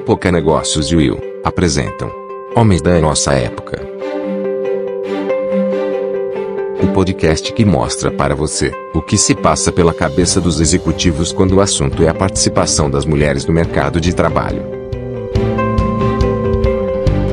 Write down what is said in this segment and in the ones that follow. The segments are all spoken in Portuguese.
Época Negócios e Will apresentam Homens da Nossa Época. O podcast que mostra para você o que se passa pela cabeça dos executivos quando o assunto é a participação das mulheres no mercado de trabalho.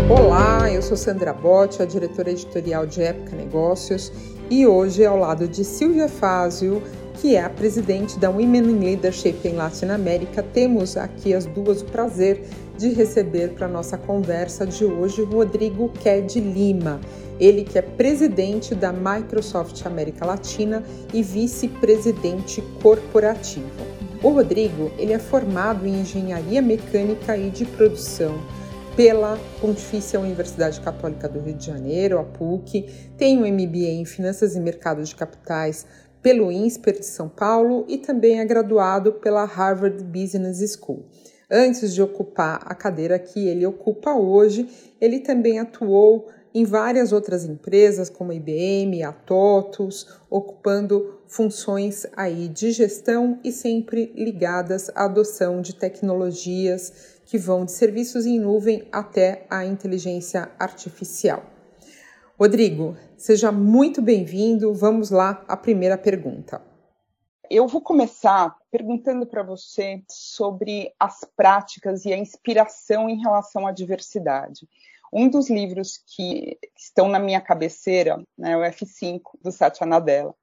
Olá, eu sou Sandra Botti, a diretora editorial de Época Negócios, e hoje, ao lado de Silvia Fázio, que é a presidente da Women in Leadership em Latinoamérica, temos aqui as duas o prazer de receber para nossa conversa de hoje Rodrigo Ked Lima. Ele que é presidente da Microsoft América Latina e vice-presidente corporativo. O Rodrigo, ele é formado em engenharia mecânica e de produção pela Pontifícia Universidade Católica do Rio de Janeiro, a PUC, tem um MBA em Finanças e Mercados de Capitais pelo INSPER de São Paulo e também é graduado pela Harvard Business School. Antes de ocupar a cadeira que ele ocupa hoje, ele também atuou em várias outras empresas, como a IBM, a TOTUS, ocupando funções aí de gestão e sempre ligadas à adoção de tecnologias que vão de serviços em nuvem até a inteligência artificial. Rodrigo, seja muito bem-vindo. Vamos lá, a primeira pergunta. Eu vou começar perguntando para você sobre as práticas e a inspiração em relação à diversidade. Um dos livros que estão na minha cabeceira né, é o F5, do Satya Nadella.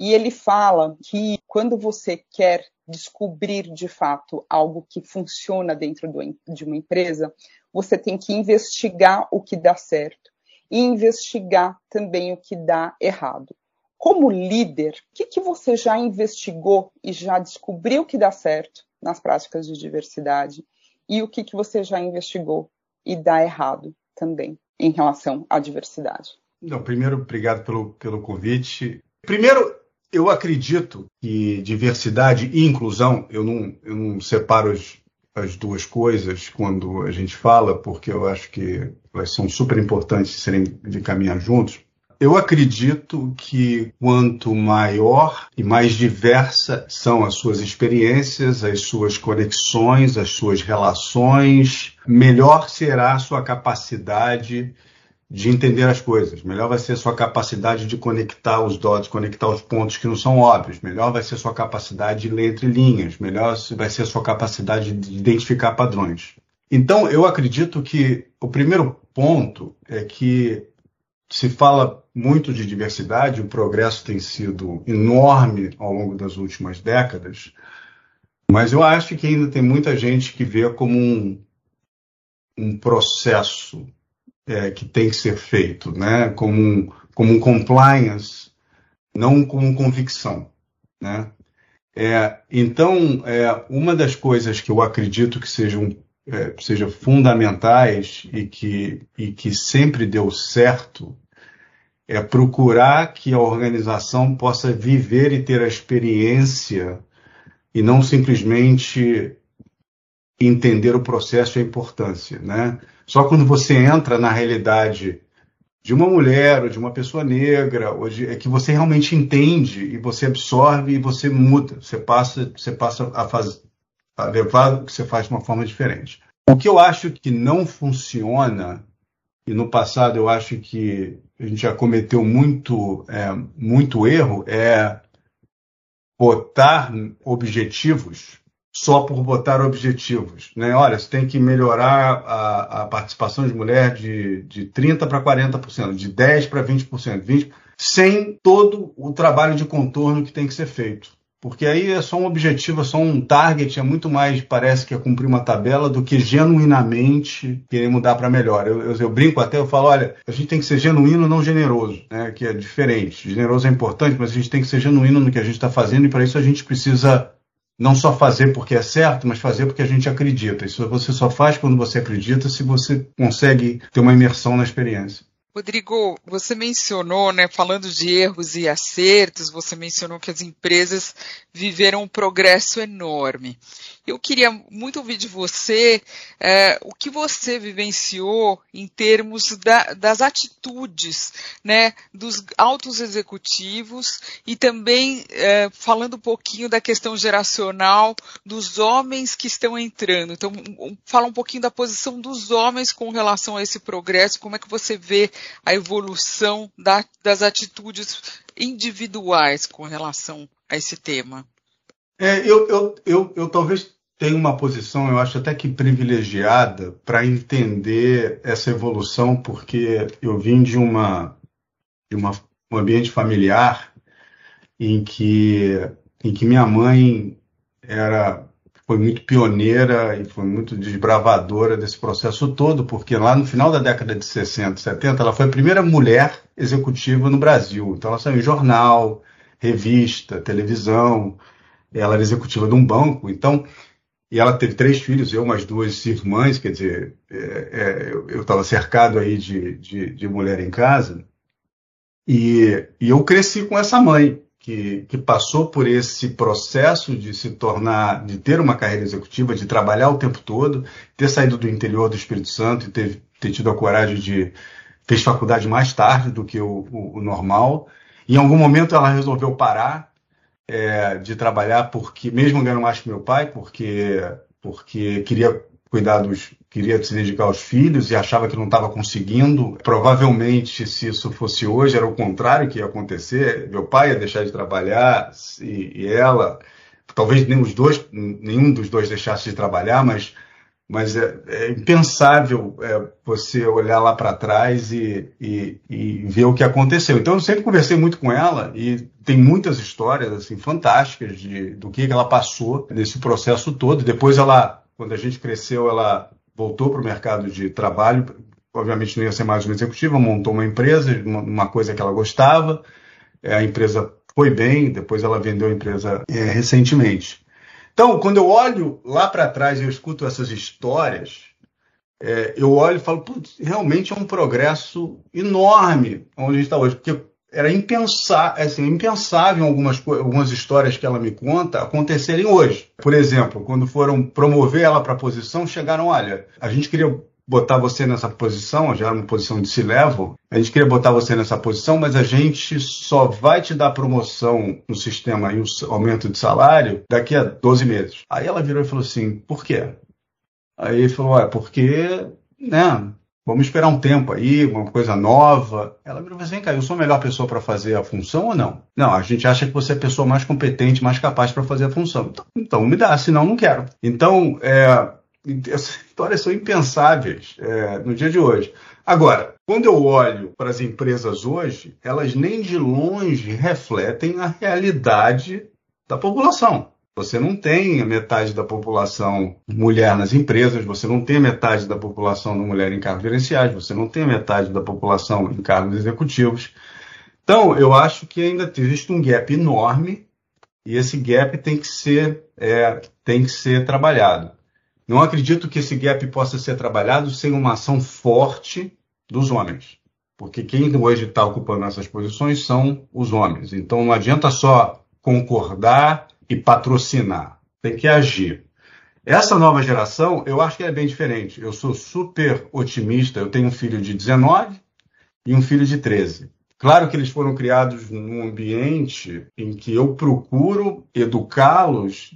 E ele fala que quando você quer descobrir de fato algo que funciona dentro de uma empresa, você tem que investigar o que dá certo e investigar também o que dá errado. Como líder, o que, que você já investigou e já descobriu que dá certo nas práticas de diversidade e o que, que você já investigou e dá errado também em relação à diversidade? Não, primeiro, obrigado pelo, pelo convite. Primeiro, eu acredito que diversidade e inclusão, eu não, eu não separo as, as duas coisas quando a gente fala, porque eu acho que elas são super importantes serem de caminhar juntos. Eu acredito que quanto maior e mais diversa são as suas experiências, as suas conexões, as suas relações, melhor será a sua capacidade de entender as coisas. Melhor vai ser sua capacidade de conectar os dots, conectar os pontos que não são óbvios. Melhor vai ser sua capacidade de ler entre linhas. Melhor vai ser sua capacidade de identificar padrões. Então, eu acredito que o primeiro ponto é que se fala muito de diversidade, o progresso tem sido enorme ao longo das últimas décadas, mas eu acho que ainda tem muita gente que vê como um, um processo é, que tem que ser feito, né? como, um, como um compliance, não como convicção. Né? É, então, é, uma das coisas que eu acredito que sejam é, fundamentais e que, e que sempre deu certo é procurar que a organização possa viver e ter a experiência e não simplesmente entender o processo e a importância, né? Só quando você entra na realidade de uma mulher ou de uma pessoa negra, ou de, é que você realmente entende e você absorve e você muda, você passa, você passa a, faz, a levar o que você faz de uma forma diferente. O que eu acho que não funciona, e no passado eu acho que a gente já cometeu muito, é, muito erro, é botar objetivos só por botar objetivos. Né? Olha, você tem que melhorar a, a participação de mulher de, de 30% para 40%, de 10% para 20%, 20%, sem todo o trabalho de contorno que tem que ser feito. Porque aí é só um objetivo, é só um target, é muito mais, parece que é cumprir uma tabela do que genuinamente querer mudar para melhor. Eu, eu, eu, brinco até, eu falo, olha, a gente tem que ser genuíno, não generoso, né? que é diferente. Generoso é importante, mas a gente tem que ser genuíno no que a gente está fazendo e para isso a gente precisa não só fazer porque é certo, mas fazer porque a gente acredita. Isso você só faz quando você acredita se você consegue ter uma imersão na experiência. Rodrigo, você mencionou, né, falando de erros e acertos, você mencionou que as empresas viveram um progresso enorme. Eu queria muito ouvir de você é, o que você vivenciou em termos da, das atitudes né, dos altos executivos e também é, falando um pouquinho da questão geracional dos homens que estão entrando. Então, fala um pouquinho da posição dos homens com relação a esse progresso, como é que você vê a evolução da, das atitudes individuais com relação a esse tema. É, eu, eu, eu, eu talvez tenha uma posição, eu acho até que privilegiada, para entender essa evolução, porque eu vim de, uma, de uma, um ambiente familiar em que, em que minha mãe era foi muito pioneira e foi muito desbravadora desse processo todo, porque lá no final da década de 60, 70, ela foi a primeira mulher executiva no Brasil. Então ela saiu em jornal, revista, televisão, ela era executiva de um banco, então e ela teve três filhos, eu mais duas irmãs, quer dizer, é, é, eu estava cercado aí de, de, de, mulher em casa, e, e eu cresci com essa mãe, que, que, passou por esse processo de se tornar, de ter uma carreira executiva, de trabalhar o tempo todo, ter saído do interior do Espírito Santo e ter, ter tido a coragem de. fez faculdade mais tarde do que o, o, o normal. Em algum momento ela resolveu parar é, de trabalhar porque mesmo ganhando mais que meu pai, porque porque queria cuidar dos queria se dedicar aos filhos e achava que não estava conseguindo. Provavelmente, se isso fosse hoje, era o contrário que ia acontecer. Meu pai ia deixar de trabalhar e, e ela, talvez nem os dois, nenhum dos dois deixasse de trabalhar, mas mas é, é impensável é, você olhar lá para trás e, e, e, ver o que aconteceu. Então eu sempre conversei muito com ela e tem muitas histórias assim fantásticas de, do que ela passou nesse processo todo. Depois ela, quando a gente cresceu, ela voltou para o mercado de trabalho. Obviamente não ia ser mais uma executiva, montou uma empresa, uma, coisa que ela gostava. É, a empresa foi bem, depois ela vendeu a empresa é, recentemente. Então, quando eu olho lá para trás e eu escuto essas histórias, é, eu olho e falo, realmente é um progresso enorme onde a gente está hoje, porque era impensável, assim, impensável algumas, algumas histórias que ela me conta acontecerem hoje. Por exemplo, quando foram promover ela para a posição, chegaram, olha, a gente queria botar você nessa posição, já uma posição de C-level, a gente queria botar você nessa posição, mas a gente só vai te dar promoção no sistema e o aumento de salário daqui a 12 meses. Aí ela virou e falou assim, por quê? Aí ele falou, é porque, né, vamos esperar um tempo aí, uma coisa nova. Ela virou e falou assim, cara, eu sou a melhor pessoa para fazer a função ou não? Não, a gente acha que você é a pessoa mais competente, mais capaz para fazer a função. Então, então me dá, senão não quero. Então, é, essas histórias são impensáveis é, no dia de hoje. Agora, quando eu olho para as empresas hoje, elas nem de longe refletem a realidade da população. Você não tem a metade da população mulher nas empresas, você não tem a metade da população da mulher em cargos gerenciais, você não tem a metade da população em cargos executivos. Então, eu acho que ainda existe um gap enorme e esse gap tem que ser, é, tem que ser trabalhado. Não acredito que esse gap possa ser trabalhado sem uma ação forte dos homens. Porque quem hoje está ocupando essas posições são os homens. Então não adianta só concordar e patrocinar. Tem que agir. Essa nova geração, eu acho que é bem diferente. Eu sou super otimista. Eu tenho um filho de 19 e um filho de 13. Claro que eles foram criados num ambiente em que eu procuro educá-los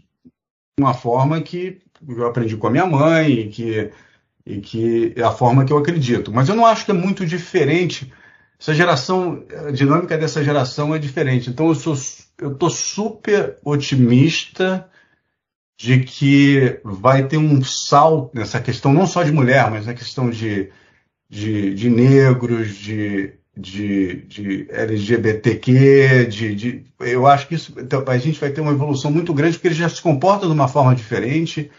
de uma forma que eu aprendi com a minha mãe e que, e que é a forma que eu acredito. Mas eu não acho que é muito diferente. Essa geração, a dinâmica dessa geração é diferente. Então eu sou, eu tô super otimista de que vai ter um salto nessa questão, não só de mulher, mas na questão de, de, de negros, de, de, de LGBTQ, de, de, eu acho que isso, então, a gente vai ter uma evolução muito grande porque eles já se comportam de uma forma diferente,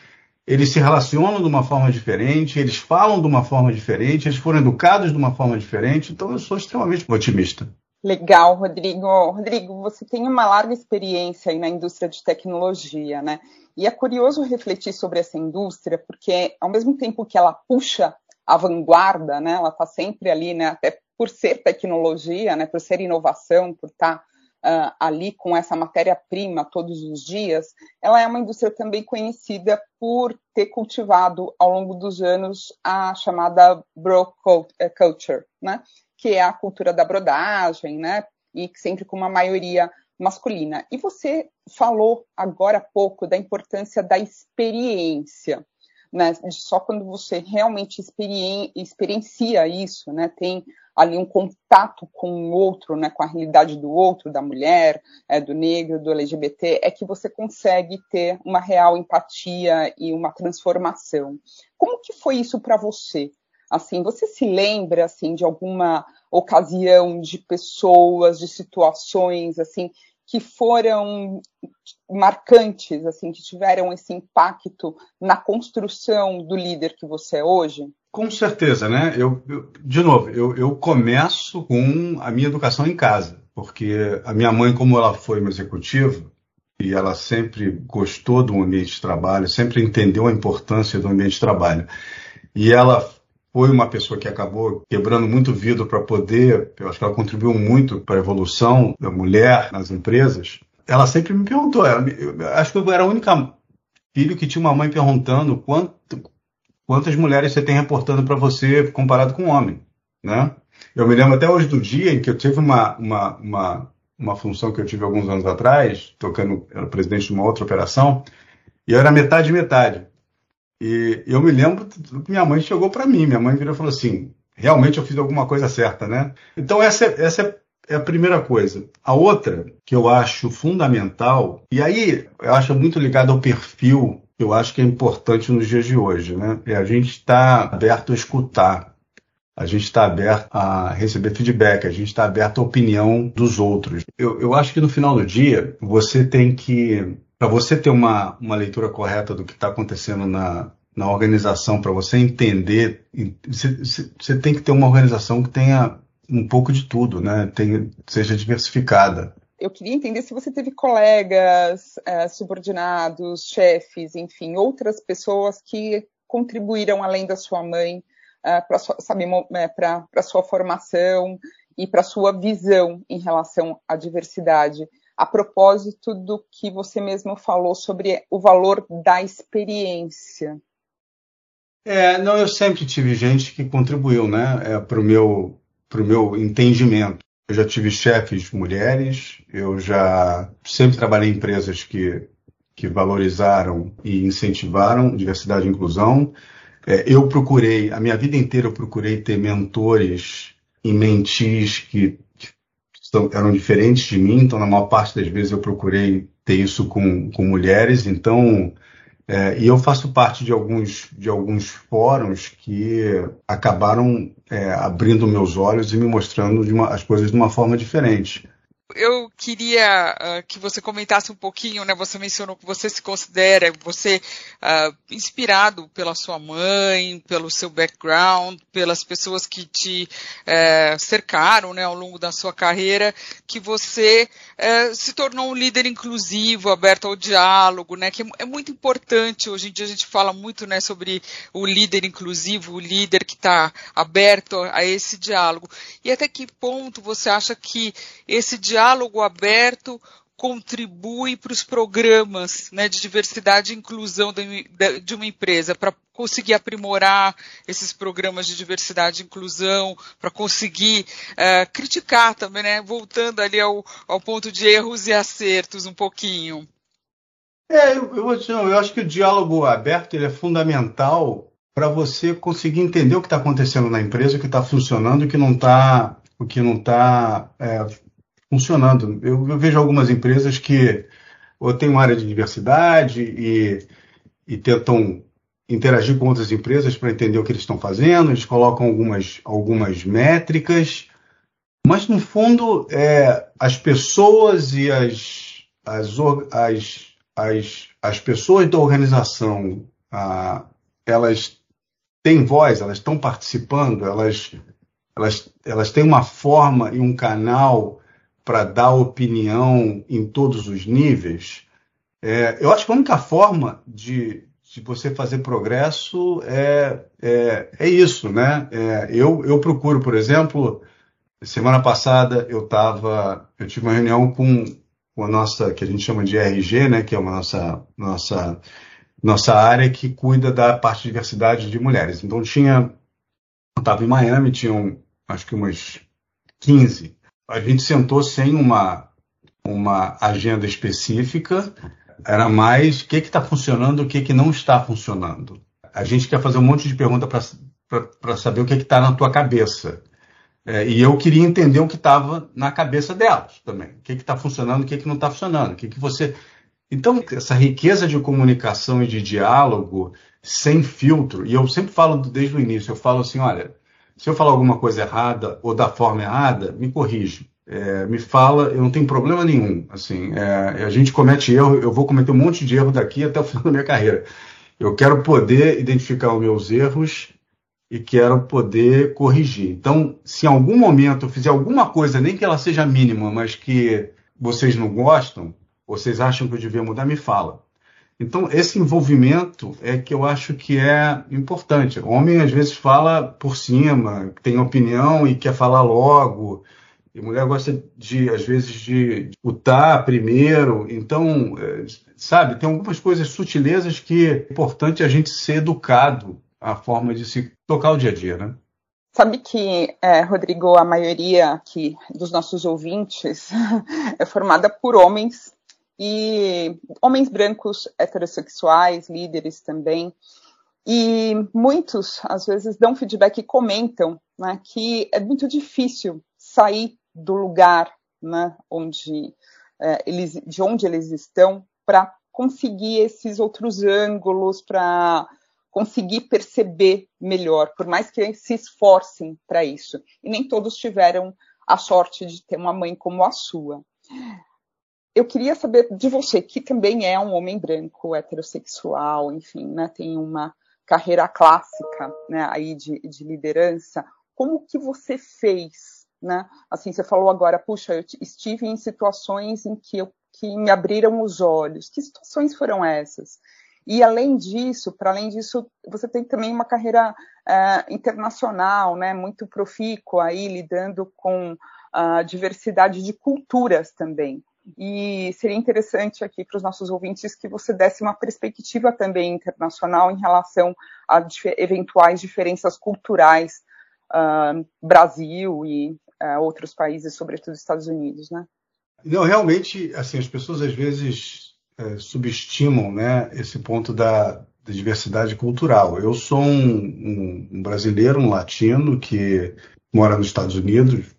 eles se relacionam de uma forma diferente, eles falam de uma forma diferente, eles foram educados de uma forma diferente, então eu sou extremamente otimista. Legal, Rodrigo. Rodrigo, você tem uma larga experiência aí na indústria de tecnologia, né? E é curioso refletir sobre essa indústria, porque ao mesmo tempo que ela puxa a vanguarda, né? Ela está sempre ali, né? Até por ser tecnologia, né? Por ser inovação, por estar tá uh, ali com essa matéria-prima todos os dias, ela é uma indústria também conhecida por ter cultivado ao longo dos anos a chamada bro eh, culture, né? que é a cultura da brodagem, né? e sempre com uma maioria masculina. E você falou agora há pouco da importância da experiência né? Só quando você realmente experien experiencia isso, né? Tem ali um contato com o outro, né? Com a realidade do outro, da mulher, é, do negro, do LGBT, é que você consegue ter uma real empatia e uma transformação. Como que foi isso para você? Assim, você se lembra assim de alguma ocasião, de pessoas, de situações assim que foram marcantes, assim, que tiveram esse impacto na construção do líder que você é hoje? Com certeza, né? Eu, eu de novo, eu, eu, começo com a minha educação em casa, porque a minha mãe, como ela foi uma executiva e ela sempre gostou do ambiente de trabalho, sempre entendeu a importância do ambiente de trabalho, e ela foi uma pessoa que acabou quebrando muito vidro para poder, eu acho que ela contribuiu muito para a evolução da mulher nas empresas. Ela sempre me perguntou, eu acho que eu era a única filho que tinha uma mãe perguntando quanto, quantas mulheres você tem reportando para você comparado com um homem, né? Eu me lembro até hoje do dia em que eu tive uma, uma, uma, uma função que eu tive alguns anos atrás, tocando, era presidente de uma outra operação, e eu era metade metade. E eu me lembro que minha mãe chegou para mim, minha mãe virou e falou assim: realmente eu fiz alguma coisa certa, né? Então, essa, essa é a primeira coisa. A outra que eu acho fundamental, e aí eu acho muito ligado ao perfil eu acho que é importante nos dias de hoje, né? É a gente estar tá aberto a escutar, a gente está aberto a receber feedback, a gente está aberto à opinião dos outros. Eu, eu acho que no final do dia, você tem que para você ter uma, uma leitura correta do que está acontecendo na, na organização, para você entender, você, tem que ter uma organização que tenha um pouco de tudo, né? Tem, seja diversificada. Eu queria entender se você teve colegas, é, subordinados, chefes, enfim, outras pessoas que contribuíram além da sua mãe é, para para é, sua formação e para sua visão em relação à diversidade a propósito do que você mesmo falou sobre o valor da experiência. É, não, eu sempre tive gente que contribuiu, né, é, para o meu, pro meu entendimento. Eu já tive chefes mulheres, eu já sempre trabalhei em empresas que, que valorizaram e incentivaram diversidade e inclusão. É, eu procurei, a minha vida inteira eu procurei ter mentores e mentis que eram diferentes de mim, então na maior parte das vezes eu procurei ter isso com, com mulheres, então é, e eu faço parte de alguns, de alguns fóruns que acabaram é, abrindo meus olhos e me mostrando uma, as coisas de uma forma diferente eu queria uh, que você comentasse um pouquinho, né? Você mencionou que você se considera, você uh, inspirado pela sua mãe, pelo seu background, pelas pessoas que te uh, cercaram, né, ao longo da sua carreira, que você eh, se tornou um líder inclusivo, aberto ao diálogo, né? Que é muito importante. Hoje em dia a gente fala muito, né, sobre o líder inclusivo, o líder que está aberto a esse diálogo. E até que ponto você acha que esse diálogo diálogo aberto contribui para os programas né, de diversidade e inclusão de uma empresa, para conseguir aprimorar esses programas de diversidade e inclusão, para conseguir uh, criticar também, né, voltando ali ao, ao ponto de erros e acertos um pouquinho. É, eu, eu, eu acho que o diálogo aberto é fundamental para você conseguir entender o que está acontecendo na empresa, o que está funcionando o que não está o que não está é, funcionando. Eu, eu, vejo algumas empresas que ou têm uma área de diversidade e, e tentam interagir com outras empresas para entender o que eles estão fazendo, eles colocam algumas, algumas métricas, mas no fundo é, as pessoas e as, as, as, as, as pessoas da organização ah, elas têm voz, elas estão participando, elas, elas, elas têm uma forma e um canal para dar opinião em todos os níveis, é, eu acho que a única forma de, de você fazer progresso é, é, é isso, né? É, eu, eu procuro, por exemplo, Semana passada eu tava, eu tive uma reunião com, a nossa, que a gente chama de RG, né, que é uma nossa, nossa, nossa área que cuida da parte de diversidade de mulheres. Então tinha, eu estava em Miami, tinham acho que umas 15. A gente sentou sem uma, uma agenda específica, era mais o que está funcionando, o que, que não está funcionando. A gente quer fazer um monte de pergunta para saber o que está na tua cabeça. É, e eu queria entender o que estava na cabeça delas também. O que está funcionando, o que, que não está funcionando. O que, que você. Então, essa riqueza de comunicação e de diálogo sem filtro, e eu sempre falo desde o início, eu falo assim, olha, se eu falar alguma coisa errada ou da forma errada, me corrige. É, me fala, eu não tenho problema nenhum. Assim, é, a gente comete erro, eu vou cometer um monte de erro daqui até o final da minha carreira. Eu quero poder identificar os meus erros e quero poder corrigir. Então, se em algum momento eu fizer alguma coisa, nem que ela seja mínima, mas que vocês não gostam, vocês acham que eu devia mudar, me fala. Então, esse envolvimento é que eu acho que é importante. O homem, às vezes, fala por cima, tem opinião e quer falar logo. E a mulher gosta, de, às vezes, de lutar primeiro. Então, é, sabe, tem algumas coisas, sutilezas que é importante a gente ser educado a forma de se tocar o dia a dia, né? Sabe que, é, Rodrigo, a maioria aqui dos nossos ouvintes é formada por homens e homens brancos heterossexuais, líderes também. E muitos, às vezes, dão feedback e comentam né, que é muito difícil sair do lugar né, onde, é, eles, de onde eles estão para conseguir esses outros ângulos, para conseguir perceber melhor, por mais que se esforcem para isso. E nem todos tiveram a sorte de ter uma mãe como a sua. Eu queria saber de você, que também é um homem branco, heterossexual, enfim, né, tem uma carreira clássica né, aí de, de liderança, como que você fez? Né? Assim, você falou agora, puxa, eu estive em situações em que, eu, que me abriram os olhos. Que situações foram essas? E além disso, para além disso, você tem também uma carreira uh, internacional, né, muito profícua aí, lidando com a diversidade de culturas também. E seria interessante aqui para os nossos ouvintes que você desse uma perspectiva também internacional em relação a eventuais diferenças culturais uh, Brasil e uh, outros países, sobretudo Estados Unidos, né? Não, realmente, assim, as pessoas às vezes é, subestimam né, esse ponto da, da, diversidade cultural. Eu sou um, um, um, brasileiro, um latino que mora nos Estados Unidos,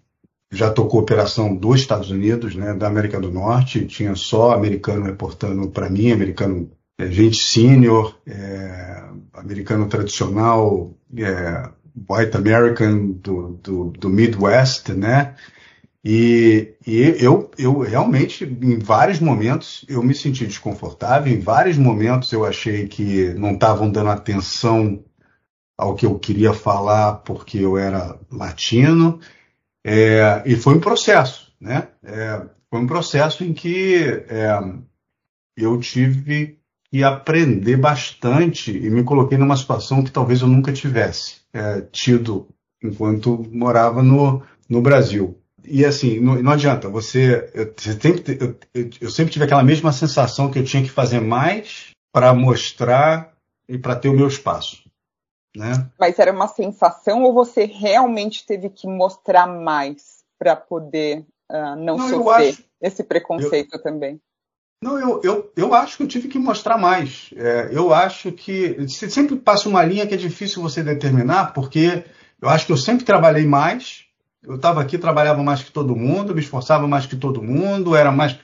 já tocou operação dos Estados Unidos, né, da América do Norte, tinha só americano reportando para mim, americano é, gente sênior, é, americano tradicional, é, white American do, do, do Midwest, né? E, e eu, eu realmente, em vários momentos, eu me senti desconfortável, em vários momentos eu achei que não estavam dando atenção ao que eu queria falar porque eu era latino, é, e foi um processo, né? É, foi um processo em que é, eu tive que aprender bastante e me coloquei numa situação que talvez eu nunca tivesse é, tido enquanto morava no, no Brasil e assim, não, não adianta, você. Eu, você sempre, eu, eu, sempre tive aquela mesma sensação que eu tinha que fazer mais para mostrar e para ter o meu espaço. Né? Mas era uma sensação ou você realmente teve que mostrar mais para poder uh, não, não, sofrer acho, esse preconceito eu, também? Não, eu, eu, eu acho que eu tive que mostrar mais. É, eu acho que. Você sempre passa uma linha que é difícil você determinar, porque eu acho que eu sempre trabalhei mais eu estava aqui, trabalhava mais que todo mundo, me esforçava mais que todo mundo, era mais.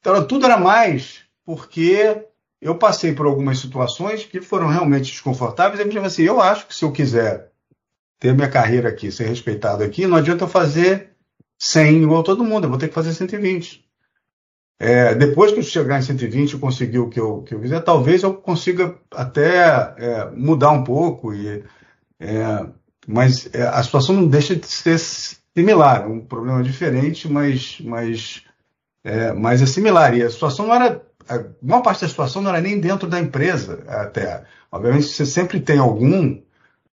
Então, tudo era mais, porque eu passei por algumas situações que foram realmente desconfortáveis. Eu assim, eu acho que se eu quiser ter minha carreira aqui, ser respeitado aqui, não adianta eu fazer 100 igual todo mundo, eu vou ter que fazer 120. É, depois que eu chegar em 120 e conseguir o que eu, que eu quiser, talvez eu consiga até é, mudar um pouco e é, mas é, a situação não deixa de ser similar, um problema diferente, mas, mas, é, mas é similar. E a situação não era. A maior parte da situação não era nem dentro da empresa, até. Obviamente, você sempre tem algum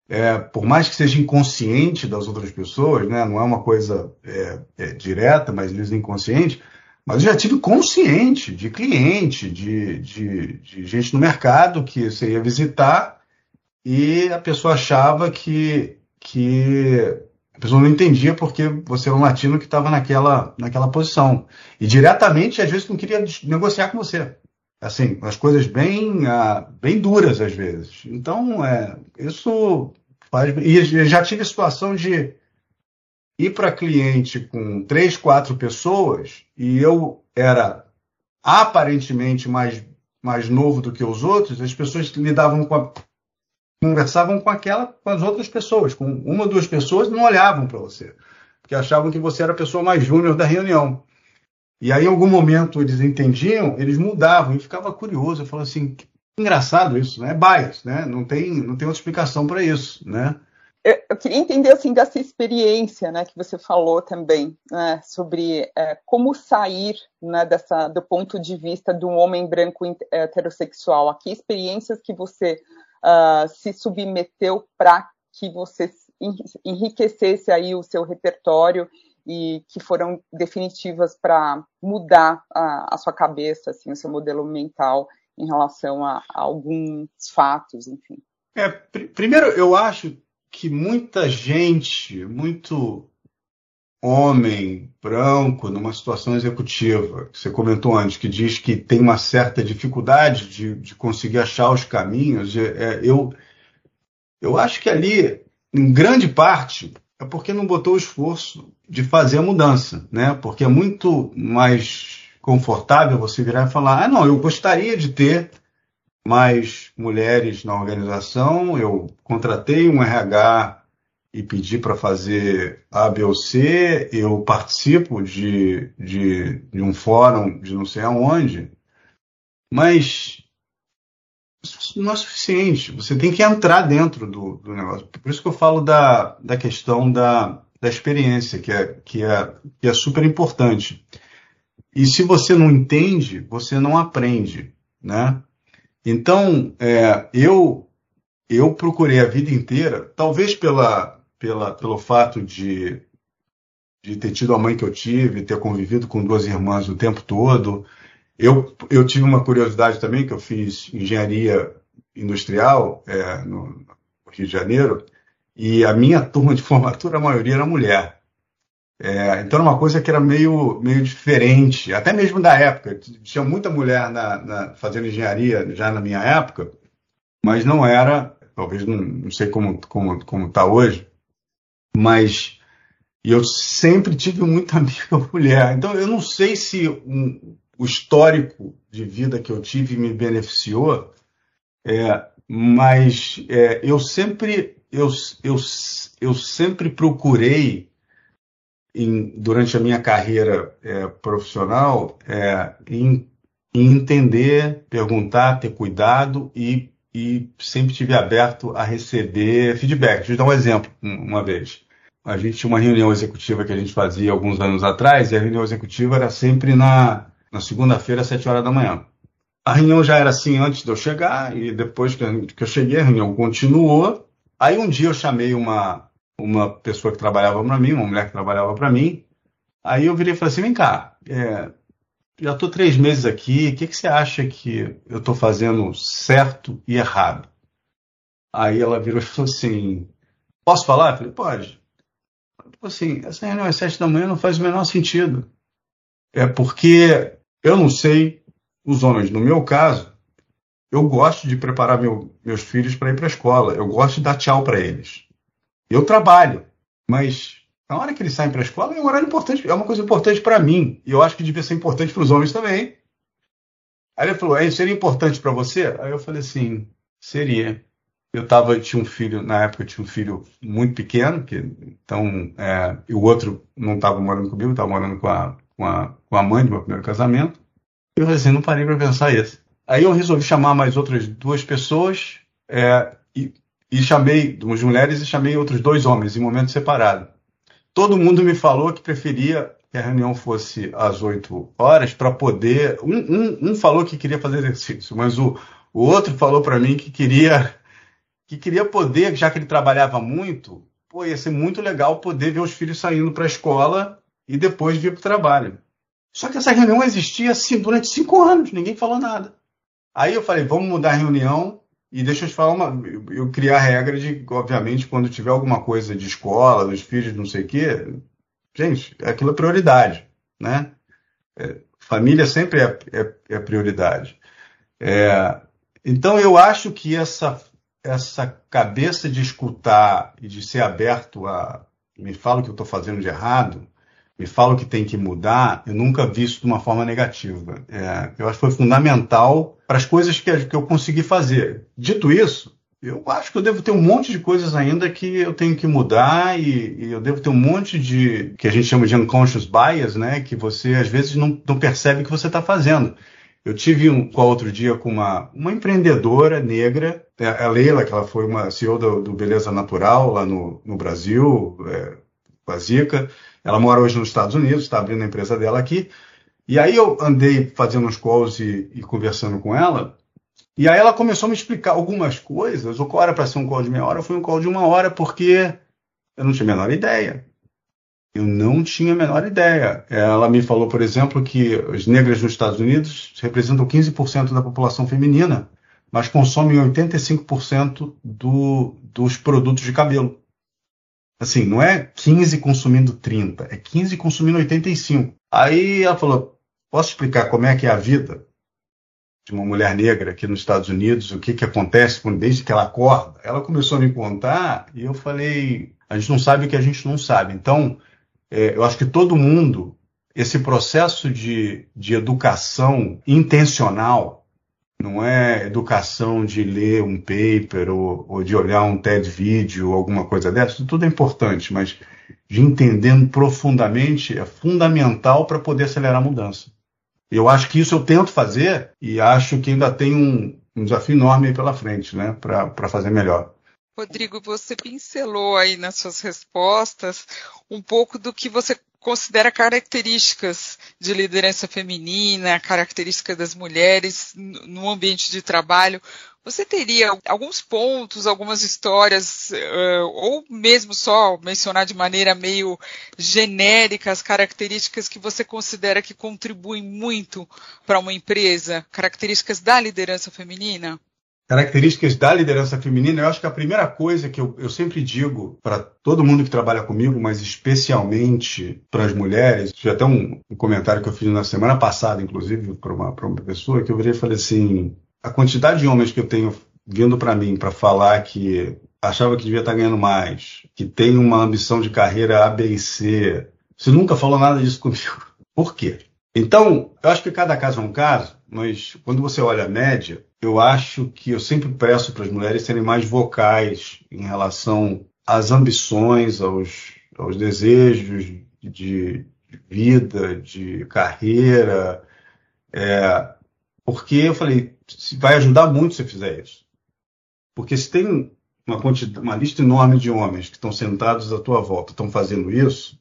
é, por mais que seja inconsciente das outras pessoas, né, não é uma coisa é, é, direta, mas vezes inconsciente, mas eu já tive consciente de cliente, de, de, de gente no mercado que você ia visitar e a pessoa achava que, que a pessoa não entendia porque você era um latino que estava naquela, naquela posição. E diretamente, às vezes, não queria negociar com você. Assim, as coisas bem, uh, bem duras, às vezes. Então, é, isso faz. E já tive situação de ir para cliente com três, quatro pessoas e eu era aparentemente mais, mais novo do que os outros, as pessoas lidavam com a, conversavam com aquela com as outras pessoas, com uma ou duas pessoas não olhavam para você, porque achavam que você era a pessoa mais júnior da reunião. E aí, em algum momento, eles entendiam, eles mudavam e ficava curioso. Eu falava assim, que engraçado isso, né? É bias, né? Não tem, não tem outra explicação para isso, né? eu queria entender assim dessa experiência, né, que você falou também, né, sobre é, como sair né, dessa do ponto de vista de um homem branco heterossexual. Aqui experiências que você uh, se submeteu para que você enriquecesse aí o seu repertório e que foram definitivas para mudar a, a, sua cabeça, assim, o seu modelo mental em relação a, a alguns fatos, enfim. É, pr primeiro, eu acho que muita gente, muito homem branco numa situação executiva, que você comentou antes, que diz que tem uma certa dificuldade de, de conseguir achar os caminhos, é, é, eu, eu acho que ali, em grande parte, é porque não botou o esforço de fazer a mudança, né? Porque é muito mais confortável você virar e falar: ah, não, eu gostaria de ter mais mulheres na organização. Eu contratei um RH e pedi para fazer A, B ou C. Eu participo de, de, de um fórum de não sei aonde. Mas não é suficiente. Você tem que entrar dentro do, do negócio. Por isso que eu falo da, da questão da, da experiência, que é, que, é, que é super importante. E se você não entende, você não aprende, né? Então, é, eu eu procurei a vida inteira, talvez pela, pela, pelo fato de, de ter tido a mãe que eu tive, ter convivido com duas irmãs o tempo todo. Eu, eu tive uma curiosidade também, que eu fiz engenharia industrial é, no Rio de Janeiro, e a minha turma de formatura, a maioria era mulher. É, então era uma coisa que era meio, meio diferente, até mesmo da época. Tinha muita mulher na, na, fazendo engenharia já na minha época, mas não era, talvez não, não sei como como como está hoje, mas eu sempre tive muita amiga mulher. Então eu não sei se um, o histórico de vida que eu tive me beneficiou, é, mas é, eu sempre eu, eu, eu sempre procurei em, durante a minha carreira é, profissional é, em, em, entender, perguntar, ter cuidado e, e sempre tive aberto a receber feedback. Deixa eu dar um exemplo uma vez. A gente tinha uma reunião executiva que a gente fazia alguns anos atrás e a reunião executiva era sempre na, na segunda-feira, às sete horas da manhã. A reunião já era assim antes de eu chegar e depois que eu cheguei a reunião continuou. Aí um dia eu chamei uma, uma pessoa que trabalhava para mim, uma mulher que trabalhava para mim. Aí eu virei e falei assim: vem cá, é, já estou três meses aqui, o que, que você acha que eu estou fazendo certo e errado? Aí ela virou e falou assim: posso falar? Eu falei: pode. Assim, essa reunião às sete da manhã não faz o menor sentido. É porque eu não sei, os homens, no meu caso, eu gosto de preparar meu, meus filhos para ir para a escola, eu gosto de dar tchau para eles. Eu trabalho, mas na hora que eles saem para a escola é um horário importante, é uma coisa importante para mim. E eu acho que devia ser importante para os homens também. Aí ele falou: é, seria importante para você? Aí eu falei assim: seria. Eu tava, tinha um filho, na época eu tinha um filho muito pequeno, que, então, é, e o outro não estava morando comigo, estava morando com a, com, a, com a mãe do meu primeiro casamento. Eu assim, não parei para pensar isso. Aí eu resolvi chamar mais outras duas pessoas, é, e e chamei duas mulheres e chamei outros dois homens em momento separado. Todo mundo me falou que preferia que a reunião fosse às 8 horas para poder. Um, um, um, falou que queria fazer exercício, mas o, o outro falou para mim que queria que queria poder, já que ele trabalhava muito, pô, ia ser muito legal poder ver os filhos saindo para a escola e depois vir para o trabalho. Só que essa reunião existia assim, durante cinco anos, ninguém falou nada. Aí eu falei, vamos mudar a reunião e deixa eu te falar uma. Eu, eu a regra de, obviamente, quando tiver alguma coisa de escola, dos filhos, não sei o quê, gente, aquilo é prioridade, né? É, família sempre é, é, é prioridade. É, então eu acho que essa essa cabeça de escutar e de ser aberto a me fala o que eu estou fazendo de errado, me fala o que tem que mudar, eu nunca vi isso de uma forma negativa. É, eu acho que foi fundamental para as coisas que, que eu consegui fazer. Dito isso, eu acho que eu devo ter um monte de coisas ainda que eu tenho que mudar e, e, eu devo ter um monte de que a gente chama de unconscious bias, né? Que você às vezes não, não percebe que você está fazendo. Eu tive um qual outro dia com uma, uma empreendedora negra, é, a Leila, que ela foi uma CEO do, do Beleza Natural lá no, no Brasil, é, com a Zica. Ela mora hoje nos Estados Unidos, está abrindo a empresa dela aqui. E aí eu andei fazendo uns calls e, e, conversando com ela. E aí ela começou a me explicar algumas coisas. O qual era para ser um call de meia hora, foi um call de uma hora, porque eu não tinha a menor ideia. Eu não tinha a menor ideia. Ela me falou, por exemplo, que as negras nos Estados Unidos representam 15% da população feminina, mas consomem 85% do, dos produtos de cabelo. Assim, não é 15 consumindo 30, é 15 consumindo 85. Aí ela falou: posso explicar como é que é a vida de uma mulher negra aqui nos Estados Unidos, o que, que acontece desde que ela acorda? Ela começou a me contar e eu falei: a gente não sabe o que a gente não sabe. Então, é, eu acho que todo mundo, esse processo de, de educação intencional, não é educação de ler um paper ou, ou de olhar um TED vídeo ou alguma coisa dessa, tudo é importante, mas de entendendo profundamente é fundamental para poder acelerar a mudança. Eu acho que isso eu tento fazer e acho que ainda tem um, um desafio enorme pela frente, né, para fazer melhor. Rodrigo, você pincelou aí nas suas respostas um pouco do que você considera características de liderança feminina, características das mulheres no ambiente de trabalho. Você teria alguns pontos, algumas histórias, ou mesmo só mencionar de maneira meio genérica as características que você considera que contribuem muito para uma empresa, características da liderança feminina? Características da liderança feminina, eu acho que a primeira coisa que eu, eu sempre digo para todo mundo que trabalha comigo, mas especialmente para as mulheres, tinha até um, um, comentário que eu fiz na semana passada, inclusive, para uma, uma pessoa, que eu virei e falei assim: a quantidade de homens que eu tenho vindo para mim para falar que achava que devia estar tá ganhando mais, que tem uma ambição de carreira A, B e C, você nunca falou nada disso comigo. Por quê? Então, eu acho que cada caso é um caso, mas quando você olha a média, eu acho que eu sempre peço para as mulheres serem mais vocais em relação às ambições, aos, aos desejos de, vida, de carreira, é, porque eu falei, vai ajudar muito se fizer isso. Porque se tem uma, uma lista enorme de homens que estão sentados à tua volta, estão fazendo isso,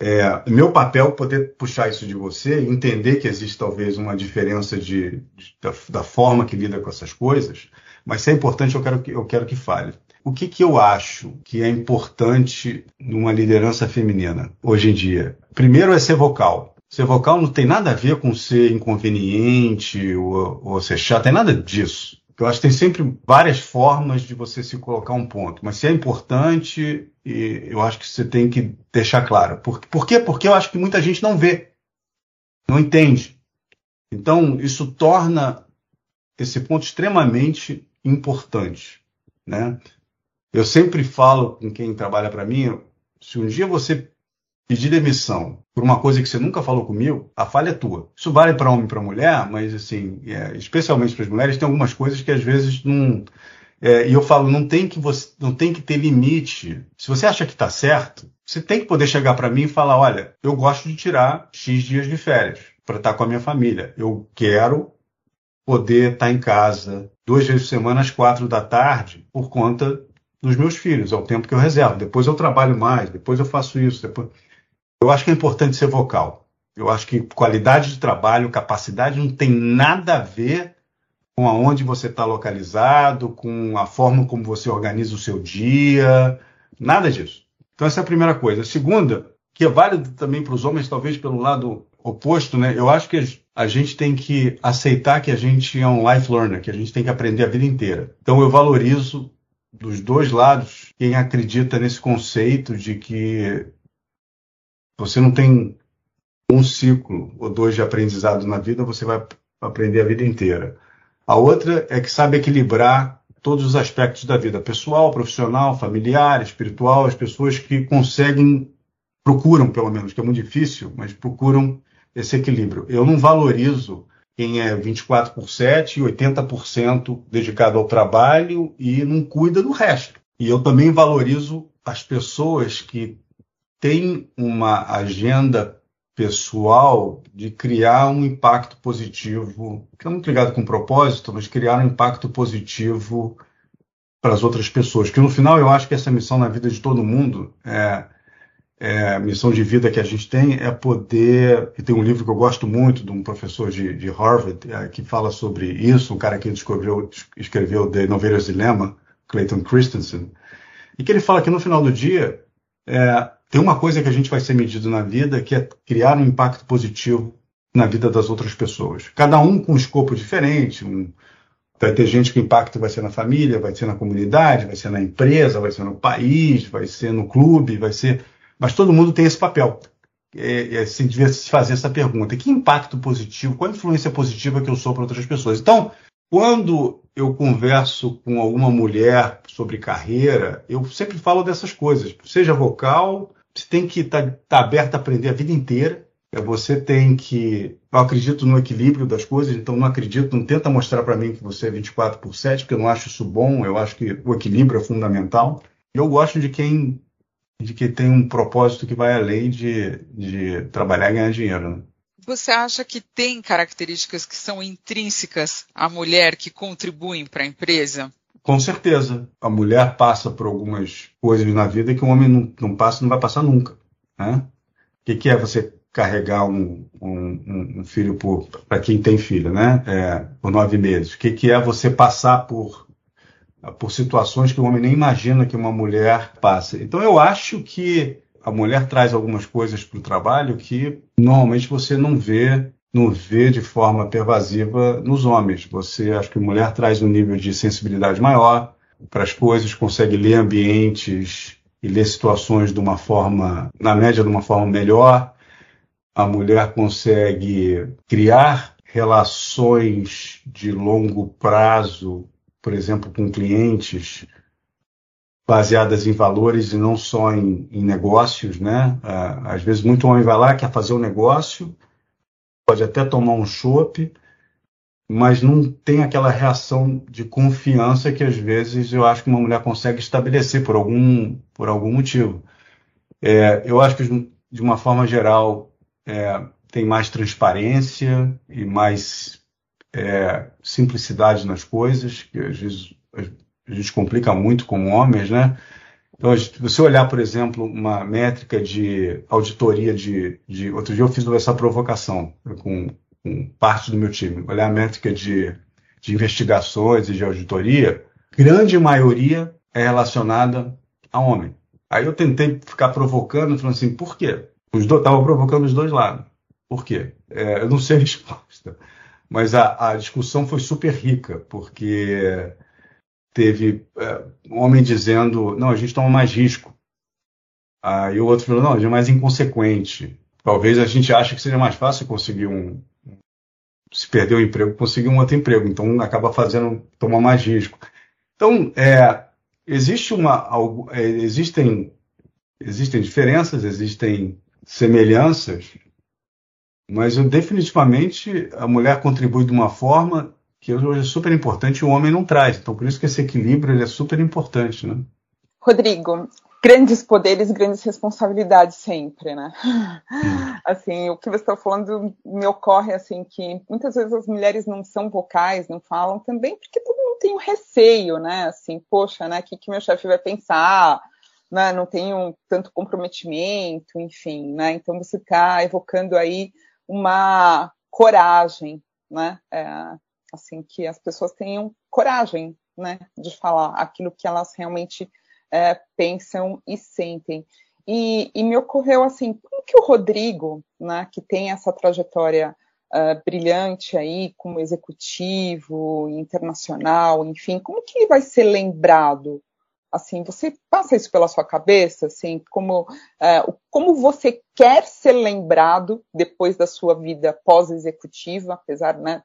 é, meu papel poder puxar isso de você, entender que existe talvez uma diferença de, de da, da, forma que lida com essas coisas, mas se é importante, eu quero que, eu quero que fale. O que, que eu acho que é importante numa liderança feminina hoje em dia? Primeiro é ser vocal. Ser vocal não tem nada a ver com ser inconveniente ou, ou ser chato, tem nada disso. Eu acho que tem sempre várias formas de você se colocar um ponto, mas se é importante, eu acho que você tem que deixar claro. Por, por quê? Porque eu acho que muita gente não vê, não entende. Então, isso torna esse ponto extremamente importante. Né? Eu sempre falo com quem trabalha para mim, se um dia você pedir demissão por uma coisa que você nunca falou comigo, a falha é tua. Isso vale para homem e para mulher, mas assim, é, especialmente para as mulheres, tem algumas coisas que às vezes não. É, e eu falo, não tem que você, não tem que ter limite. Se você acha que está certo, você tem que poder chegar para mim e falar, olha, eu gosto de tirar x dias de férias para estar tá com a minha família. Eu quero poder estar tá em casa duas vezes por semana às quatro da tarde por conta dos meus filhos. É o tempo que eu reservo. Depois eu trabalho mais, depois eu faço isso. Depois... Eu acho que é importante ser vocal. Eu acho que qualidade de trabalho, capacidade não tem nada a ver com aonde você está localizado, com a forma como você organiza o seu dia, nada disso. Então essa é a primeira coisa. A segunda, que é válido também para os homens, talvez pelo lado oposto, né? Eu acho que a gente tem que aceitar que a gente é um life learner, que a gente tem que aprender a vida inteira. Então eu valorizo dos dois lados quem acredita nesse conceito de que você não tem um ciclo ou dois de aprendizado na vida, você vai aprender a vida inteira. A outra é que sabe equilibrar todos os aspectos da vida, pessoal, profissional, familiar, espiritual, as pessoas que conseguem, procuram pelo menos, que é muito difícil, mas procuram esse equilíbrio. Eu não valorizo quem é 24 por 7 e 80% dedicado ao trabalho e não cuida do resto. E eu também valorizo as pessoas que têm uma agenda pessoal de criar um impacto positivo, que é muito ligado com propósito, mas criar um impacto positivo para as outras pessoas. Que no final eu acho que essa missão na vida de todo mundo é, é a missão de vida que a gente tem é poder. E tem um livro que eu gosto muito de um professor de, de Harvard é, que fala sobre isso, um cara que descobriu, escreveu The Innovator's Dilemma, Clayton Christensen, e que ele fala que no final do dia é, tem uma coisa que a gente vai ser medido na vida, que é criar um impacto positivo na vida das outras pessoas. Cada um com um escopo diferente. Um, vai ter gente que o impacto vai ser na família, vai ser na comunidade, vai ser na empresa, vai ser no país, vai ser no clube, vai ser. Mas todo mundo tem esse papel. É, é, assim, devia se fazer essa pergunta: que impacto positivo, qual influência positiva que eu sou para outras pessoas? Então, quando eu converso com alguma mulher sobre carreira, eu sempre falo dessas coisas. Seja vocal, você tem que estar tá, tá aberto a aprender a vida inteira. É, você tem que. Eu acredito no equilíbrio das coisas, então não acredito, não tenta mostrar para mim que você é 24 por 7, porque eu não acho isso bom. Eu acho que o equilíbrio é fundamental. Eu gosto de quem, de quem tem um propósito que vai além de, de trabalhar e ganhar dinheiro. Né? Você acha que tem características que são intrínsecas à mulher que contribuem para a empresa? Com certeza. A mulher passa por algumas coisas na vida que o homem não, não passa não vai passar nunca. Né? O que, que é você carregar um, um, um filho para quem tem filho, né? É, por nove meses? O que, que é você passar por, por situações que o homem nem imagina que uma mulher passe? Então eu acho que a mulher traz algumas coisas para o trabalho que normalmente você não vê não vê de forma pervasiva nos homens. Você acho que a mulher traz um nível de sensibilidade maior para as coisas, consegue ler ambientes e ler situações de uma forma, na média, de uma forma melhor. A mulher consegue criar relações de longo prazo, por exemplo, com clientes, baseadas em valores e não só em, em negócios, né? Ah, às vezes muito homem vai lá quer fazer um negócio pode até tomar um chope, mas não tem aquela reação de confiança que às vezes eu acho que uma mulher consegue estabelecer por algum, por algum motivo. É, eu acho que de uma forma geral é, tem mais transparência e mais é, simplicidade nas coisas, que às vezes a gente complica muito como homens, né? Então, se você olhar, por exemplo, uma métrica de auditoria de, de outro dia eu fiz essa provocação com, com, parte do meu time, olhar a métrica de, de investigações e de auditoria, grande maioria é relacionada a homem. Aí eu tentei ficar provocando, falando assim, por quê? Estavam provocando os dois lados. Por quê? É, eu não sei a resposta, mas a, a discussão foi super rica, porque teve é, um homem dizendo, não, a gente toma mais risco. Aí o outro falou, não, a gente é mais inconsequente. Talvez a gente ache que seja mais fácil conseguir um, se perder o emprego, conseguir um outro emprego. Então acaba fazendo tomar mais risco. Então é, existe uma, é, existem, existem diferenças, existem semelhanças, mas eu, definitivamente a mulher contribui de uma forma que hoje é super importante e o homem não traz. Então, por isso que esse equilíbrio é super importante, né? Rodrigo, grandes poderes, grandes responsabilidades sempre, né? Assim, o que você está falando me ocorre assim que muitas vezes as mulheres não são vocais, não falam também porque todo mundo tem um receio, né? Assim, poxa, né? O que, que meu chefe vai pensar? Né? Não tenho tanto comprometimento, enfim, né? Então você está evocando aí uma coragem, né? É, assim, que as pessoas tenham coragem, né, de falar aquilo que elas realmente é, pensam e sentem. E, e, me ocorreu assim, como que o Rodrigo, né, que tem essa trajetória uh, brilhante aí como executivo internacional, enfim, como que ele vai ser lembrado? Assim, você passa isso pela sua cabeça, assim, como uh, como você quer ser lembrado depois da sua vida pós-executiva, apesar, né,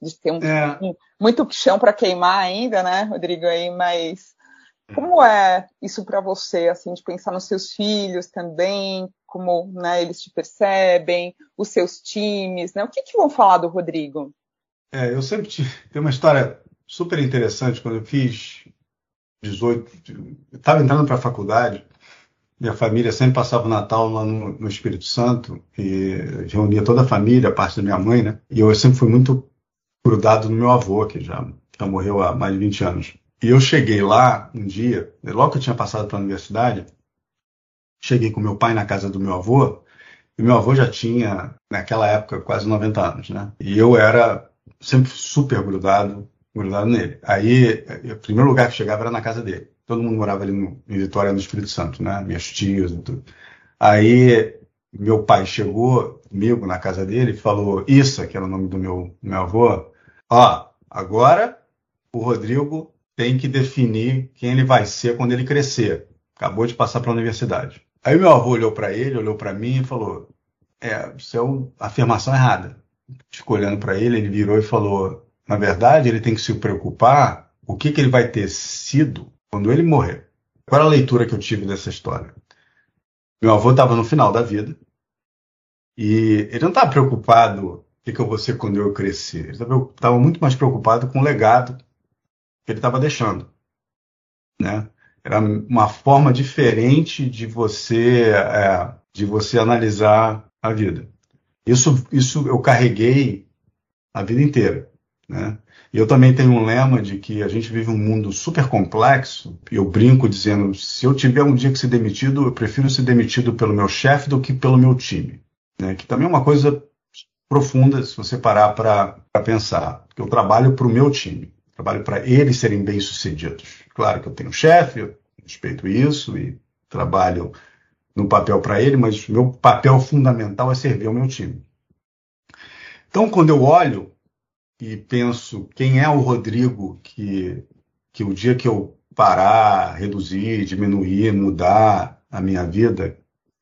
de ter um, é. um muito chão para queimar ainda, né, Rodrigo aí, mas como é isso para você, assim, de pensar nos seus filhos também, como né, eles te percebem, os seus times, né? O que, que vão falar do Rodrigo? É, eu sempre tive, tem uma história super interessante quando eu fiz 18, estava entrando para a faculdade, minha família sempre passava o Natal lá no, no, Espírito Santo e reunia toda a família, a parte da minha mãe, né? E eu sempre fui muito grudado no meu avô, que já, já morreu há mais de 20 anos. E eu cheguei lá um dia, logo que eu tinha passado para a universidade, cheguei com meu pai na casa do meu avô, e meu avô já tinha, naquela época, quase 90 anos, né? E eu era sempre super grudado, grudado nele. Aí, o primeiro lugar que chegava era na casa dele. Todo mundo morava ali no, em Vitória, no Espírito Santo, né? Minhas tias e tudo. Aí, meu pai chegou comigo na casa dele e falou, Issa, que era o nome do meu, meu avô, ó, agora o Rodrigo tem que definir quem ele vai ser quando ele crescer. Acabou de passar para a universidade. Aí meu avô olhou para ele, olhou para mim e falou: É, isso é uma afirmação errada. Ficou olhando para ele, ele virou e falou: Na verdade, ele tem que se preocupar o que, que ele vai ter sido quando ele morrer. Qual a leitura que eu tive dessa história? Meu avô estava no final da vida e ele não estava preocupado que, que eu vou ser quando eu crescer. Ele estava muito mais preocupado com o legado que ele estava deixando, né? Era uma forma diferente de você é, de você analisar a vida. Isso isso eu carreguei a vida inteira, né? E eu também tenho um lema de que a gente vive um mundo super complexo, e eu brinco dizendo, se eu tiver um dia que ser demitido, eu prefiro ser demitido pelo meu chefe do que pelo meu time. Né? Que também é uma coisa profunda se você parar para pensar. Eu trabalho para o meu time trabalho para eles serem bem-sucedidos. Claro que eu tenho um chefe, respeito isso e trabalho no papel para ele, mas meu papel fundamental é servir ao meu time. Então, quando eu olho e penso quem é o Rodrigo que, que o dia que eu parar, reduzir, diminuir, mudar a minha vida,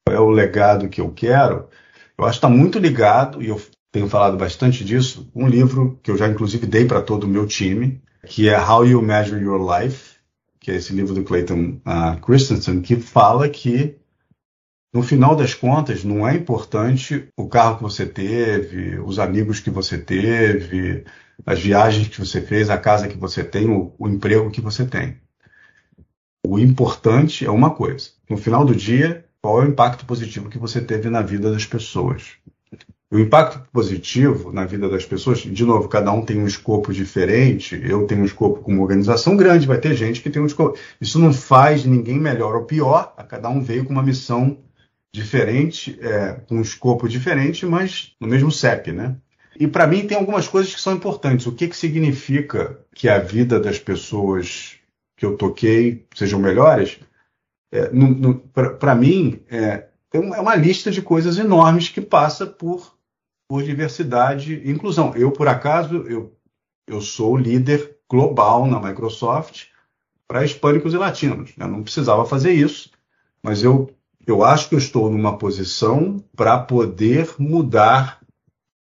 é o legado que eu quero, eu acho que está muito ligado, e eu tenho falado bastante disso, um livro que eu já inclusive dei para todo o meu time, que é How You Measure Your Life, que é esse livro do Clayton uh, Christensen, que fala que no final das contas, não é importante o carro que você teve, os amigos que você teve, as viagens que você fez, a casa que você tem, o, o emprego que você tem. O importante é uma coisa: no final do dia, qual é o impacto positivo que você teve na vida das pessoas? O impacto positivo na vida das pessoas, de novo, cada um tem um escopo diferente. Eu tenho um escopo com uma organização grande, vai ter gente que tem um escopo. Isso não faz ninguém melhor ou pior, cada um veio com uma missão diferente, é, com um escopo diferente, mas no mesmo CEP, né? E para mim tem algumas coisas que são importantes. O que, que significa que a vida das pessoas que eu toquei sejam melhores? É, para mim, é, é uma lista de coisas enormes que passa por por diversidade e inclusão. Eu, por acaso, eu, eu sou líder global na Microsoft para hispânicos e latinos. Eu não precisava fazer isso, mas eu, eu acho que eu estou numa posição para poder mudar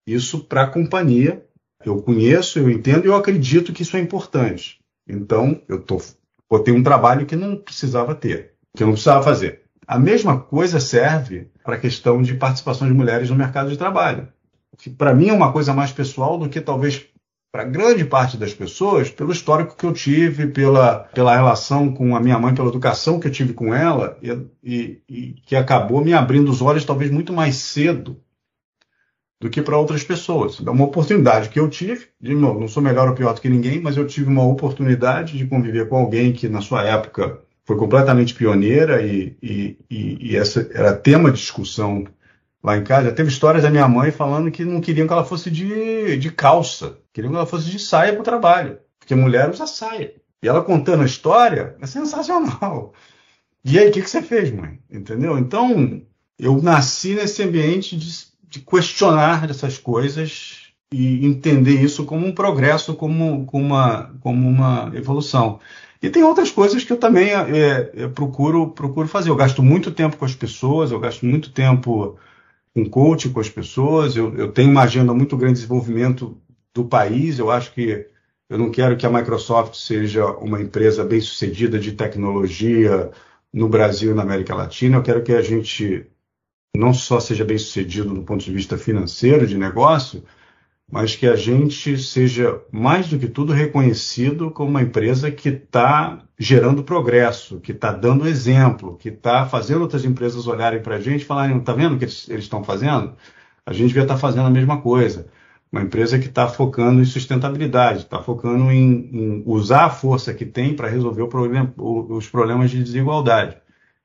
isso para a companhia. Eu conheço, eu entendo e eu acredito que isso é importante. Então, eu tô, botei um trabalho que não precisava ter, que eu não precisava fazer. A mesma coisa serve para a questão de participação de mulheres no mercado de trabalho que para mim é uma coisa mais pessoal do que talvez para grande parte das pessoas, pelo histórico que eu tive, pela, pela relação com a minha mãe, pela educação que eu tive com ela, e, e, e que acabou me abrindo os olhos talvez muito mais cedo do que para outras pessoas. É uma oportunidade que eu tive, de novo, não sou melhor ou pior do que ninguém, mas eu tive uma oportunidade de conviver com alguém que na sua época foi completamente pioneira e, e, e essa era tema de discussão lá em casa. Teve histórias da minha mãe falando que não queriam que ela fosse de, de calça, queriam que ela fosse de saia para o trabalho, porque mulher usa saia. E ela contando a história é sensacional. E aí, o que, que você fez, mãe? Entendeu? Então, eu nasci nesse ambiente de, de questionar essas coisas e entender isso como um progresso, como, como, uma, como uma evolução. E tem outras coisas que eu também é, é, procuro, procuro fazer. Eu gasto muito tempo com as pessoas, eu gasto muito tempo com coaching com as pessoas, eu, eu tenho uma agenda muito grande de desenvolvimento do país. Eu acho que eu não quero que a Microsoft seja uma empresa bem sucedida de tecnologia no Brasil e na América Latina. Eu quero que a gente não só seja bem sucedido do ponto de vista financeiro, de negócio, mas que a gente seja, mais do que tudo, reconhecido como uma empresa que está gerando progresso, que está dando exemplo, que está fazendo outras empresas olharem para a gente e falarem: está vendo o que eles estão fazendo? A gente devia estar tá fazendo a mesma coisa. Uma empresa que está focando em sustentabilidade, está focando em, em, usar a força que tem para resolver os problemas de desigualdade.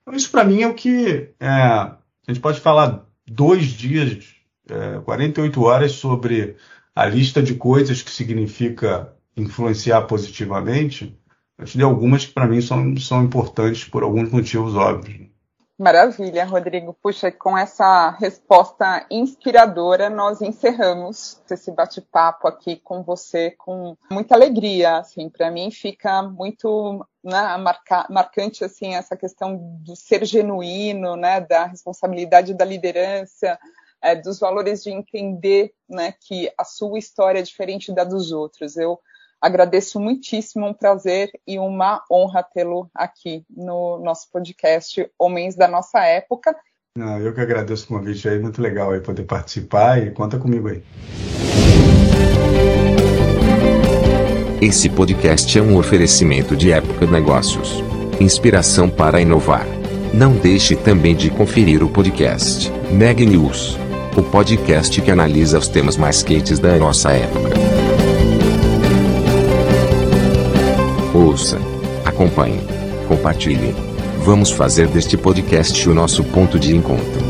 Então, isso para mim é o que é, a gente pode falar dois dias, é, 48 horas sobre a lista de coisas que significa influenciar positivamente, eu te dei algumas que para mim são, são importantes por alguns motivos óbvios. Maravilha, Rodrigo. Puxa, com essa resposta inspiradora, nós encerramos esse bate-papo aqui com você com muita alegria. Assim, para mim fica muito né, marca, marcante assim essa questão do ser genuíno, né, da responsabilidade da liderança, é, dos valores de entender né, que a sua história é diferente da dos outros. Eu agradeço muitíssimo, um prazer e uma honra tê-lo aqui no nosso podcast Homens da Nossa Época. Não, eu que agradeço o convite aí, muito legal aí poder participar e conta comigo aí. Esse podcast é um oferecimento de Época Negócios. Inspiração para inovar. Não deixe também de conferir o podcast Neg News o podcast que analisa os temas mais quentes da nossa época. Ouça, acompanhe, compartilhe. Vamos fazer deste podcast o nosso ponto de encontro.